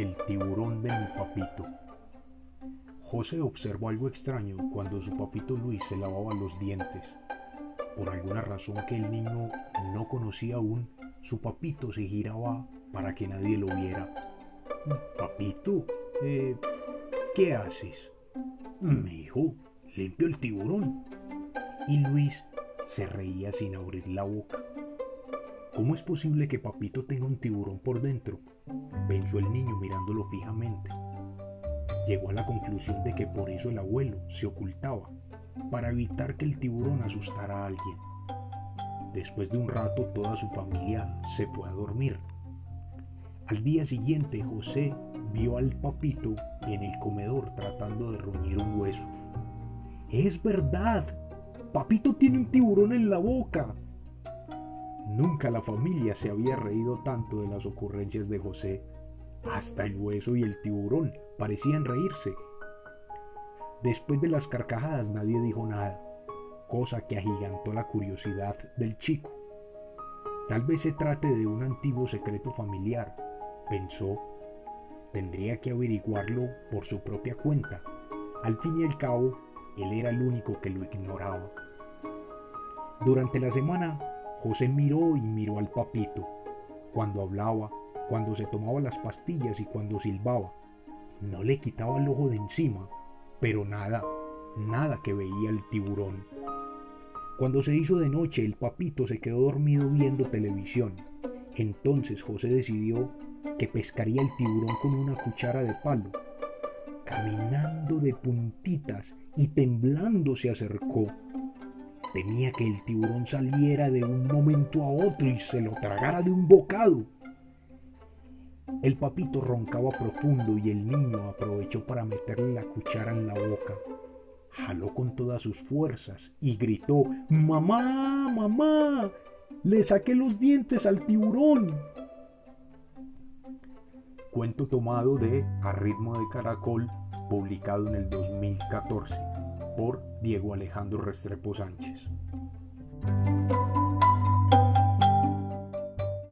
El tiburón de mi papito. José observó algo extraño cuando su papito Luis se lavaba los dientes. Por alguna razón que el niño no conocía aún, su papito se giraba para que nadie lo viera. Papito, eh, ¿qué haces? Me dijo, limpio el tiburón. Y Luis se reía sin abrir la boca. ¿Cómo es posible que papito tenga un tiburón por dentro? pensó el niño mirándolo fijamente. Llegó a la conclusión de que por eso el abuelo se ocultaba, para evitar que el tiburón asustara a alguien. Después de un rato toda su familia se fue a dormir. Al día siguiente José vio al papito en el comedor tratando de roñir un hueso. Es verdad, papito tiene un tiburón en la boca. Nunca la familia se había reído tanto de las ocurrencias de José. Hasta el hueso y el tiburón parecían reírse. Después de las carcajadas nadie dijo nada, cosa que agigantó la curiosidad del chico. Tal vez se trate de un antiguo secreto familiar, pensó. Tendría que averiguarlo por su propia cuenta. Al fin y al cabo, él era el único que lo ignoraba. Durante la semana, José miró y miró al papito, cuando hablaba, cuando se tomaba las pastillas y cuando silbaba. No le quitaba el ojo de encima, pero nada, nada que veía el tiburón. Cuando se hizo de noche, el papito se quedó dormido viendo televisión. Entonces José decidió que pescaría el tiburón con una cuchara de palo. Caminando de puntitas y temblando se acercó. Temía que el tiburón saliera de un momento a otro y se lo tragara de un bocado. El papito roncaba profundo y el niño aprovechó para meterle la cuchara en la boca. Jaló con todas sus fuerzas y gritó, ¡Mamá, mamá! ¡Le saqué los dientes al tiburón! Cuento tomado de A ritmo de caracol, publicado en el 2014 por Diego Alejandro Restrepo Sánchez.